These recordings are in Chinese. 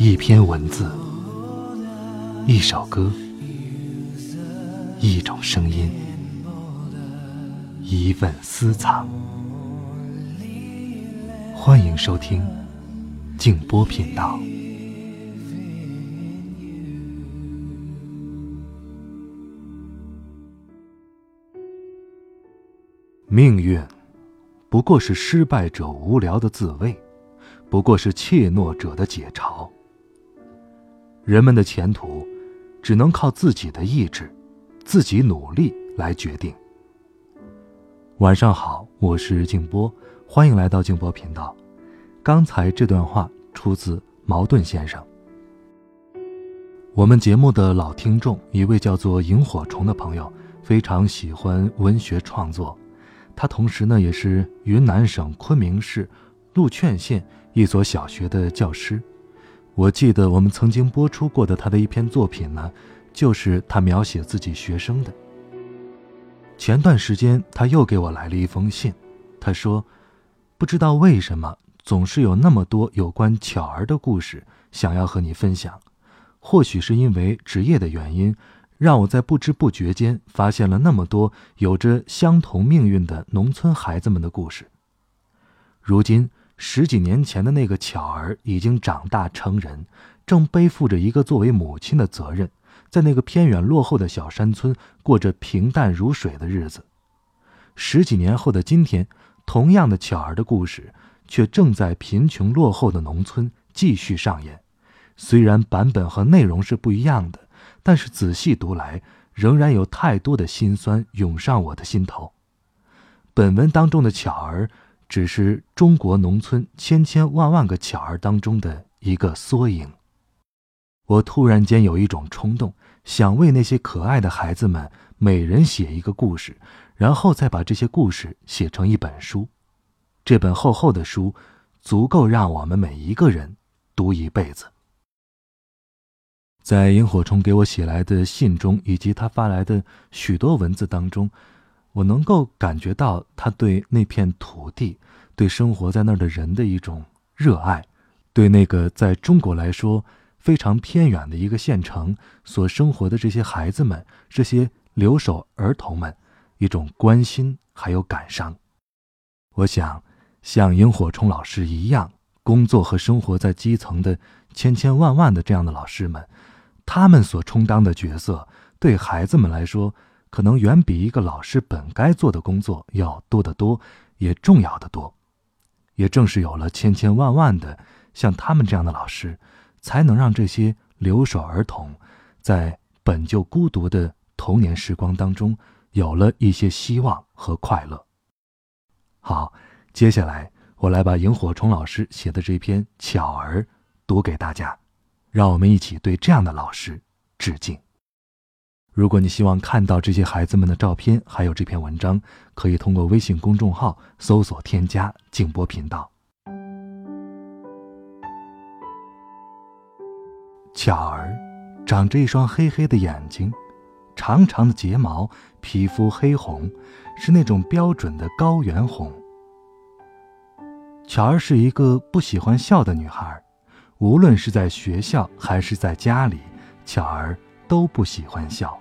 一篇文字，一首歌，一种声音，一份私藏。欢迎收听静波频道。命运，不过是失败者无聊的自慰，不过是怯懦者的解嘲。人们的前途，只能靠自己的意志、自己努力来决定。晚上好，我是静波，欢迎来到静波频道。刚才这段话出自茅盾先生。我们节目的老听众，一位叫做萤火虫的朋友，非常喜欢文学创作。他同时呢，也是云南省昆明市禄劝县一所小学的教师。我记得我们曾经播出过的他的一篇作品呢，就是他描写自己学生的。前段时间他又给我来了一封信，他说：“不知道为什么总是有那么多有关巧儿的故事想要和你分享，或许是因为职业的原因。”让我在不知不觉间发现了那么多有着相同命运的农村孩子们的故事。如今，十几年前的那个巧儿已经长大成人，正背负着一个作为母亲的责任，在那个偏远落后的小山村过着平淡如水的日子。十几年后的今天，同样的巧儿的故事，却正在贫穷落后的农村继续上演。虽然版本和内容是不一样的。但是仔细读来，仍然有太多的心酸涌上我的心头。本文当中的巧儿，只是中国农村千千万万个巧儿当中的一个缩影。我突然间有一种冲动，想为那些可爱的孩子们每人写一个故事，然后再把这些故事写成一本书。这本厚厚的书，足够让我们每一个人读一辈子。在萤火虫给我写来的信中，以及他发来的许多文字当中，我能够感觉到他对那片土地、对生活在那儿的人的一种热爱，对那个在中国来说非常偏远的一个县城所生活的这些孩子们、这些留守儿童们一种关心还有感伤。我想，像萤火虫老师一样工作和生活在基层的千千万万的这样的老师们。他们所充当的角色，对孩子们来说，可能远比一个老师本该做的工作要多得多，也重要的多。也正是有了千千万万的像他们这样的老师，才能让这些留守儿童，在本就孤独的童年时光当中，有了一些希望和快乐。好，接下来我来把萤火虫老师写的这篇《巧儿》读给大家。让我们一起对这样的老师致敬。如果你希望看到这些孩子们的照片，还有这篇文章，可以通过微信公众号搜索添加“静波频道”。巧儿，长着一双黑黑的眼睛，长长的睫毛，皮肤黑红，是那种标准的高原红。巧儿是一个不喜欢笑的女孩。无论是在学校还是在家里，巧儿都不喜欢笑。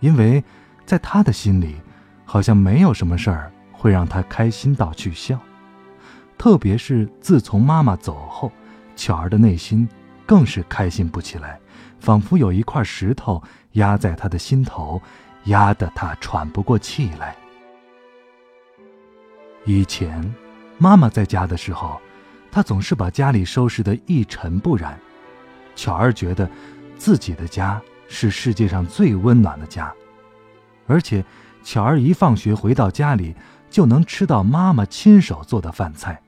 因为，在他的心里，好像没有什么事儿会让他开心到去笑。特别是自从妈妈走后，巧儿的内心更是开心不起来，仿佛有一块石头压在他的心头，压得他喘不过气来。以前，妈妈在家的时候。他总是把家里收拾得一尘不染，巧儿觉得，自己的家是世界上最温暖的家，而且，巧儿一放学回到家里，就能吃到妈妈亲手做的饭菜，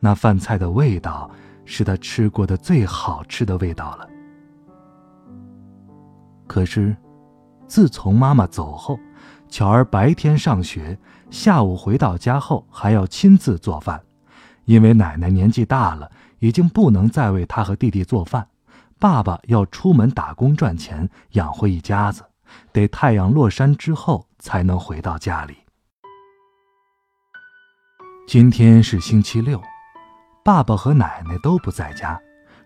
那饭菜的味道是他吃过的最好吃的味道了。可是，自从妈妈走后，巧儿白天上学，下午回到家后还要亲自做饭。因为奶奶年纪大了，已经不能再为他和弟弟做饭，爸爸要出门打工赚钱养活一家子，得太阳落山之后才能回到家里。今天是星期六，爸爸和奶奶都不在家，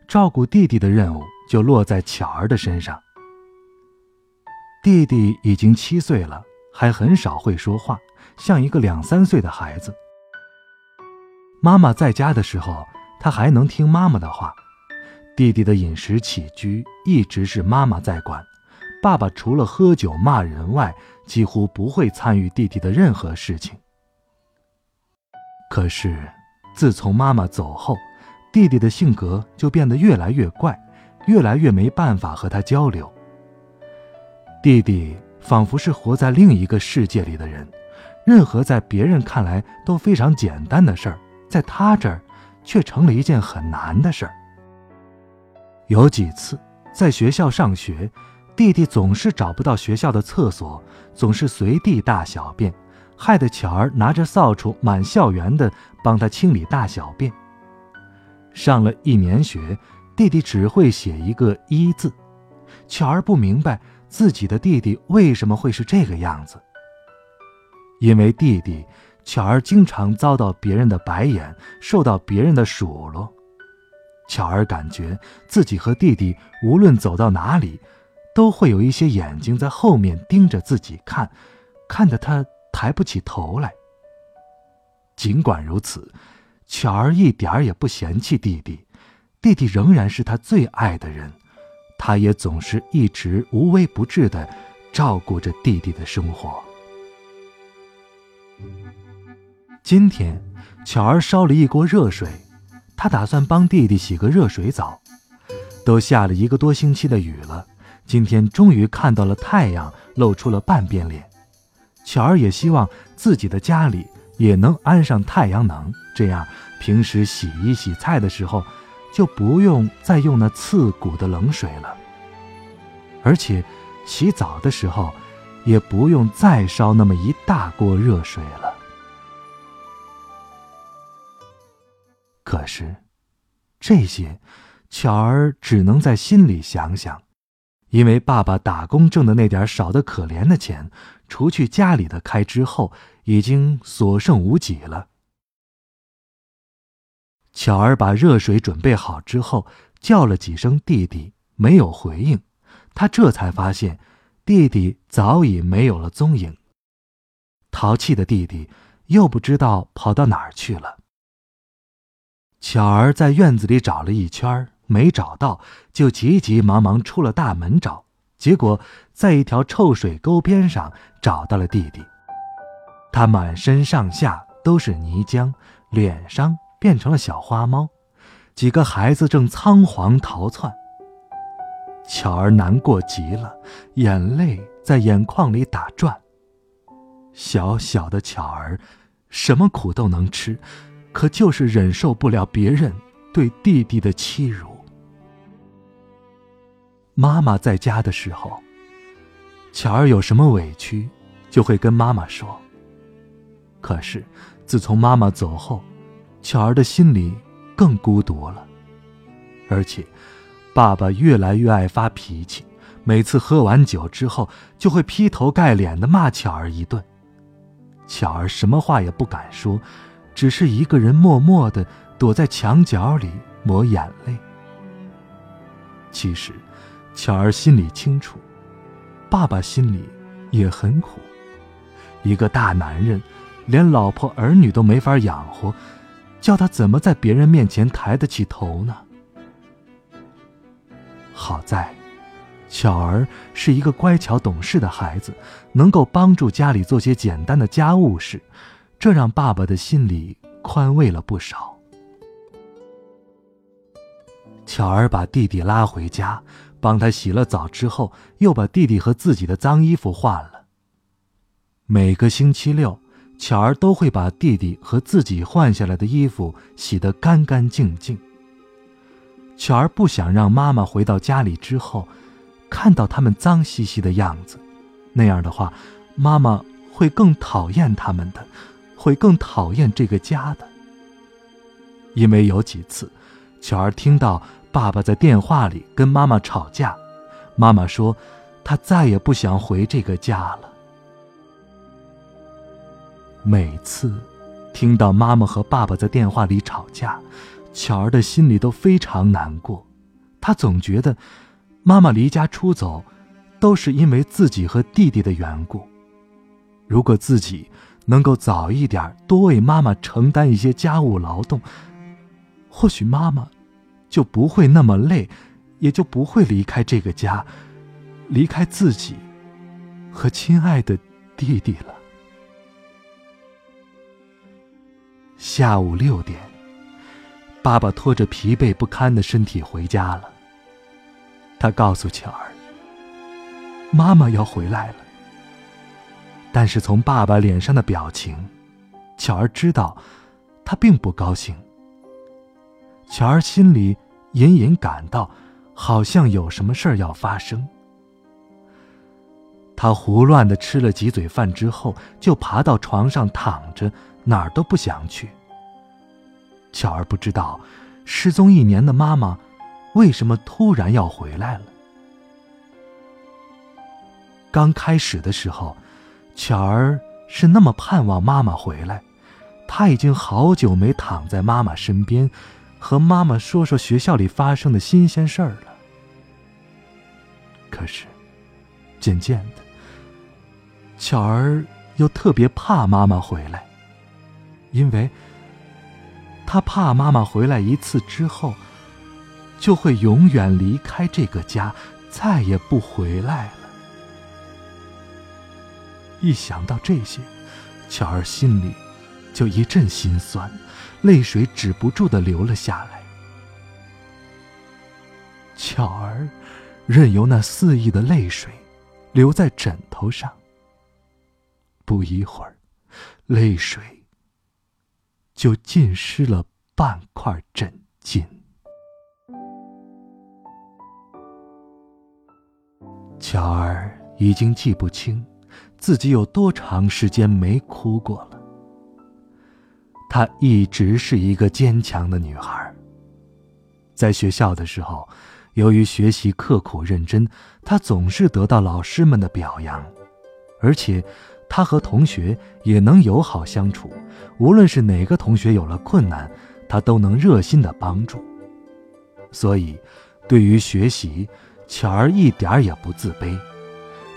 照顾弟弟的任务就落在巧儿的身上。弟弟已经七岁了，还很少会说话，像一个两三岁的孩子。妈妈在家的时候，他还能听妈妈的话。弟弟的饮食起居一直是妈妈在管，爸爸除了喝酒骂人外，几乎不会参与弟弟的任何事情。可是，自从妈妈走后，弟弟的性格就变得越来越怪，越来越没办法和他交流。弟弟仿佛是活在另一个世界里的人，任何在别人看来都非常简单的事儿，在他这儿却成了一件很难的事儿。有几次在学校上学，弟弟总是找不到学校的厕所，总是随地大小便，害得巧儿拿着扫帚满校园的帮他清理大小便。上了一年学，弟弟只会写一个“一”字，巧儿不明白自己的弟弟为什么会是这个样子。因为弟弟，巧儿经常遭到别人的白眼，受到别人的数落。巧儿感觉自己和弟弟无论走到哪里，都会有一些眼睛在后面盯着自己看，看得他抬不起头来。尽管如此，巧儿一点儿也不嫌弃弟弟，弟弟仍然是他最爱的人，他也总是一直无微不至的照顾着弟弟的生活。今天，巧儿烧了一锅热水。他打算帮弟弟洗个热水澡，都下了一个多星期的雨了，今天终于看到了太阳，露出了半边脸。巧儿也希望自己的家里也能安上太阳能，这样平时洗衣洗菜的时候就不用再用那刺骨的冷水了，而且洗澡的时候也不用再烧那么一大锅热水了。可是，这些，巧儿只能在心里想想，因为爸爸打工挣的那点少得可怜的钱，除去家里的开支后，已经所剩无几了。巧儿把热水准备好之后，叫了几声弟弟，没有回应，他这才发现，弟弟早已没有了踪影。淘气的弟弟又不知道跑到哪儿去了。巧儿在院子里找了一圈，没找到，就急急忙忙出了大门找。结果在一条臭水沟边上找到了弟弟，他满身上下都是泥浆，脸上变成了小花猫。几个孩子正仓皇逃窜。巧儿难过极了，眼泪在眼眶里打转。小小的巧儿，什么苦都能吃。可就是忍受不了别人对弟弟的欺辱。妈妈在家的时候，巧儿有什么委屈，就会跟妈妈说。可是，自从妈妈走后，巧儿的心里更孤独了。而且，爸爸越来越爱发脾气，每次喝完酒之后，就会劈头盖脸的骂巧儿一顿。巧儿什么话也不敢说。只是一个人默默的躲在墙角里抹眼泪。其实，巧儿心里清楚，爸爸心里也很苦。一个大男人，连老婆儿女都没法养活，叫他怎么在别人面前抬得起头呢？好在，巧儿是一个乖巧懂事的孩子，能够帮助家里做些简单的家务事。这让爸爸的心里宽慰了不少。巧儿把弟弟拉回家，帮他洗了澡之后，又把弟弟和自己的脏衣服换了。每个星期六，巧儿都会把弟弟和自己换下来的衣服洗得干干净净。巧儿不想让妈妈回到家里之后，看到他们脏兮兮的样子，那样的话，妈妈会更讨厌他们的。会更讨厌这个家的，因为有几次，巧儿听到爸爸在电话里跟妈妈吵架，妈妈说，她再也不想回这个家了。每次听到妈妈和爸爸在电话里吵架，巧儿的心里都非常难过，她总觉得，妈妈离家出走，都是因为自己和弟弟的缘故。如果自己能够早一点多为妈妈承担一些家务劳动，或许妈妈就不会那么累，也就不会离开这个家，离开自己和亲爱的弟弟了。下午六点。爸爸拖着疲惫不堪的身体回家了。他告诉巧儿：“妈妈要回来了。”但是从爸爸脸上的表情，巧儿知道他并不高兴。巧儿心里隐隐感到，好像有什么事儿要发生。他胡乱的吃了几嘴饭之后，就爬到床上躺着，哪儿都不想去。巧儿不知道，失踪一年的妈妈，为什么突然要回来了。刚开始的时候，巧儿是那么盼望妈妈回来，她已经好久没躺在妈妈身边，和妈妈说说学校里发生的新鲜事儿了。可是，渐渐的，巧儿又特别怕妈妈回来，因为。他怕妈妈回来一次之后，就会永远离开这个家，再也不回来了。一想到这些，巧儿心里就一阵心酸，泪水止不住的流了下来。巧儿任由那肆意的泪水流在枕头上，不一会儿，泪水。就浸湿了半块枕巾。巧儿已经记不清自己有多长时间没哭过了。她一直是一个坚强的女孩。在学校的时候，由于学习刻苦认真，她总是得到老师们的表扬，而且。她和同学也能友好相处，无论是哪个同学有了困难，她都能热心的帮助。所以，对于学习，巧儿一点也不自卑。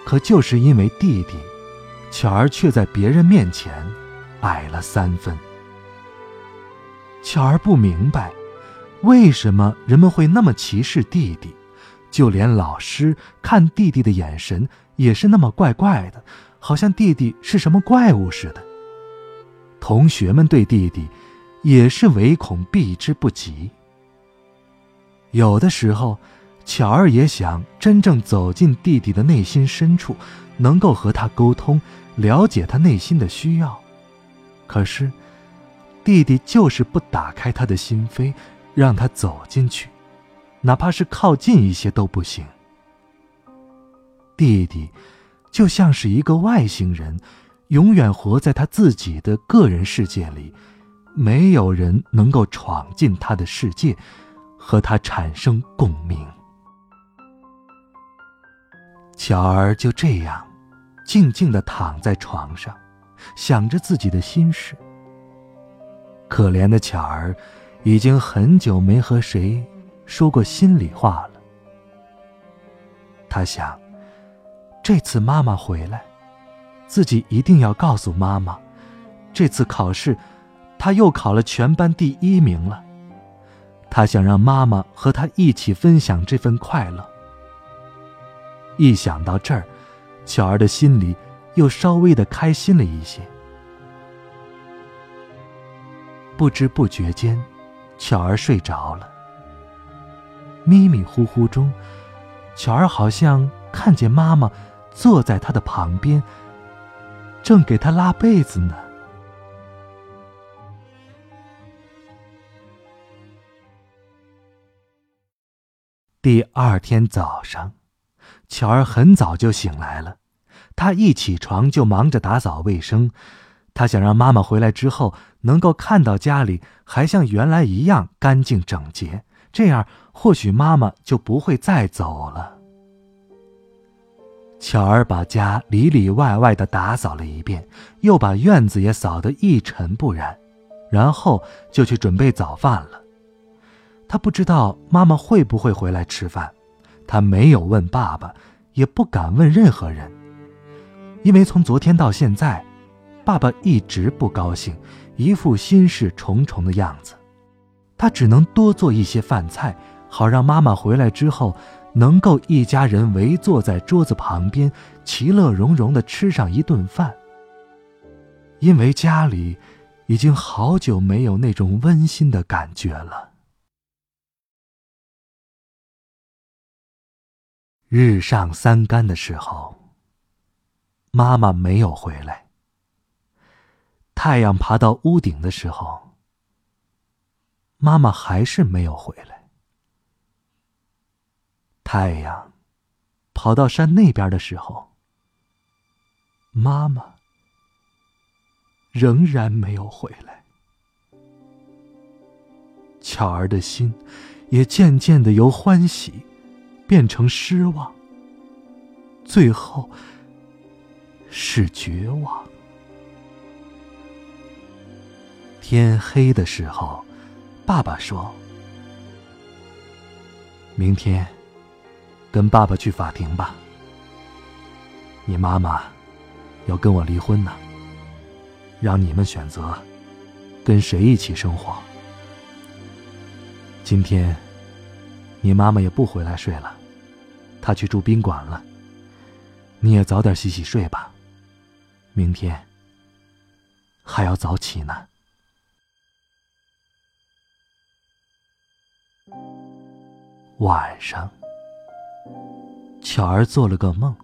可就是因为弟弟，巧儿却在别人面前矮了三分。巧儿不明白，为什么人们会那么歧视弟弟，就连老师看弟弟的眼神也是那么怪怪的。好像弟弟是什么怪物似的。同学们对弟弟也是唯恐避之不及。有的时候，巧儿也想真正走进弟弟的内心深处，能够和他沟通，了解他内心的需要。可是，弟弟就是不打开他的心扉，让他走进去，哪怕是靠近一些都不行。弟弟。就像是一个外星人，永远活在他自己的个人世界里，没有人能够闯进他的世界，和他产生共鸣。巧儿就这样，静静的躺在床上，想着自己的心事。可怜的巧儿，已经很久没和谁说过心里话了。他想。这次妈妈回来，自己一定要告诉妈妈，这次考试，他又考了全班第一名了。他想让妈妈和他一起分享这份快乐。一想到这儿，巧儿的心里又稍微的开心了一些。不知不觉间，巧儿睡着了。迷迷糊糊中，巧儿好像看见妈妈。坐在她的旁边，正给她拉被子呢。第二天早上，巧儿很早就醒来了。她一起床就忙着打扫卫生，她想让妈妈回来之后能够看到家里还像原来一样干净整洁，这样或许妈妈就不会再走了。巧儿把家里里外外的打扫了一遍，又把院子也扫得一尘不染，然后就去准备早饭了。他不知道妈妈会不会回来吃饭，他没有问爸爸，也不敢问任何人，因为从昨天到现在，爸爸一直不高兴，一副心事重重的样子。他只能多做一些饭菜，好让妈妈回来之后，能够一家人围坐在桌子旁边，其乐融融的吃上一顿饭。因为家里已经好久没有那种温馨的感觉了。日上三竿的时候，妈妈没有回来。太阳爬到屋顶的时候，妈妈还是没有回来。太阳跑到山那边的时候，妈妈。仍然没有回来，巧儿的心也渐渐的由欢喜变成失望，最后是绝望。天黑的时候，爸爸说：“明天跟爸爸去法庭吧，你妈妈要跟我离婚呢。”让你们选择，跟谁一起生活。今天，你妈妈也不回来睡了，她去住宾馆了。你也早点洗洗睡吧，明天还要早起呢。晚上，巧儿做了个梦，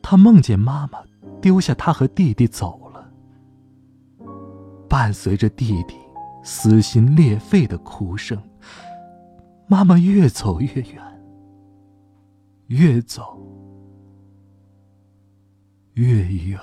她梦见妈妈。丢下他和弟弟走了，伴随着弟弟撕心裂肺的哭声，妈妈越走越远，越走越远。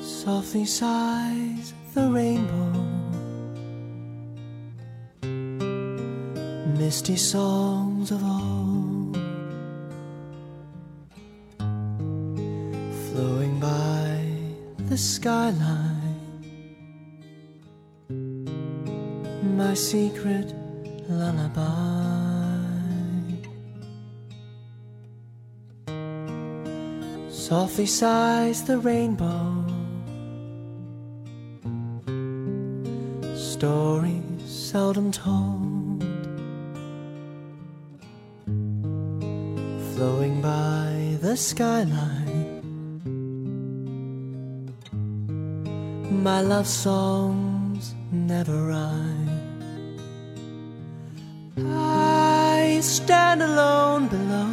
Softly sighs the rainbow, misty songs of old, flowing by the skyline. My secret lullaby. Softly sighs the rainbow. stories seldom told, skyline. My love songs never rhyme. I stand alone below,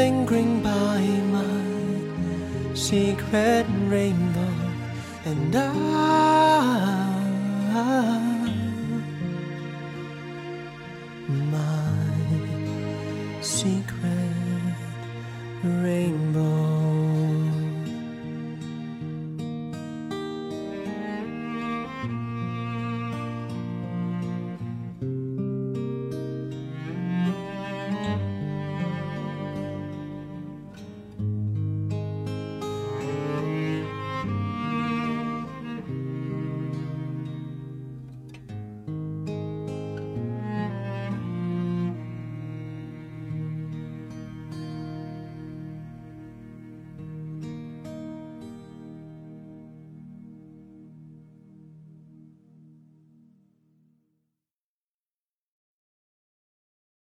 lingering by my secret rainbow and I,